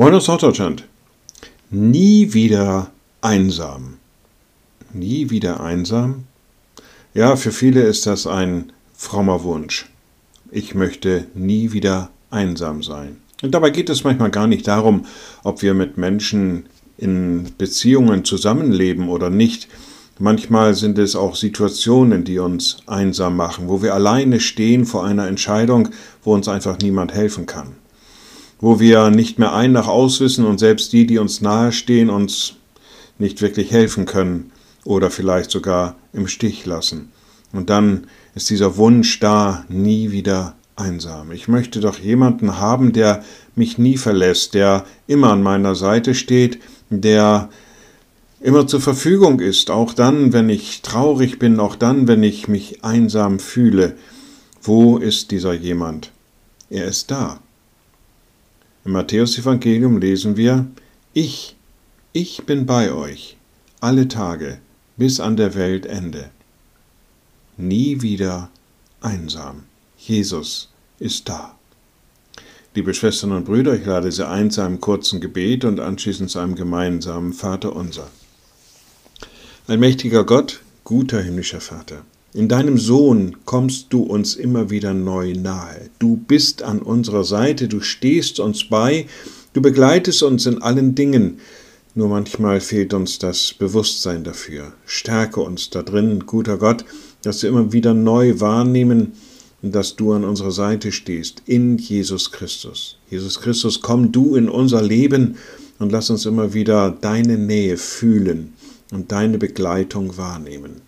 Moin aus Norddeutschland. Nie wieder einsam. Nie wieder einsam? Ja, für viele ist das ein frommer Wunsch. Ich möchte nie wieder einsam sein. Und dabei geht es manchmal gar nicht darum, ob wir mit Menschen in Beziehungen zusammenleben oder nicht. Manchmal sind es auch Situationen, die uns einsam machen, wo wir alleine stehen vor einer Entscheidung, wo uns einfach niemand helfen kann wo wir nicht mehr ein nach aus wissen und selbst die, die uns nahestehen, uns nicht wirklich helfen können oder vielleicht sogar im Stich lassen. Und dann ist dieser Wunsch da, nie wieder einsam. Ich möchte doch jemanden haben, der mich nie verlässt, der immer an meiner Seite steht, der immer zur Verfügung ist, auch dann, wenn ich traurig bin, auch dann, wenn ich mich einsam fühle. Wo ist dieser jemand? Er ist da. Im Matthäusevangelium lesen wir, Ich, ich bin bei euch, alle Tage, bis an der Weltende. Nie wieder einsam. Jesus ist da. Liebe Schwestern und Brüder, ich lade Sie ein zu einem kurzen Gebet und anschließend zu einem gemeinsamen Vater unser. Allmächtiger Gott, guter himmlischer Vater, in deinem Sohn kommst du uns immer wieder neu nahe. Du bist an unserer Seite, du stehst uns bei, du begleitest uns in allen Dingen. Nur manchmal fehlt uns das Bewusstsein dafür. Stärke uns da drin, guter Gott, dass wir immer wieder neu wahrnehmen, dass du an unserer Seite stehst, in Jesus Christus. Jesus Christus, komm du in unser Leben und lass uns immer wieder deine Nähe fühlen und deine Begleitung wahrnehmen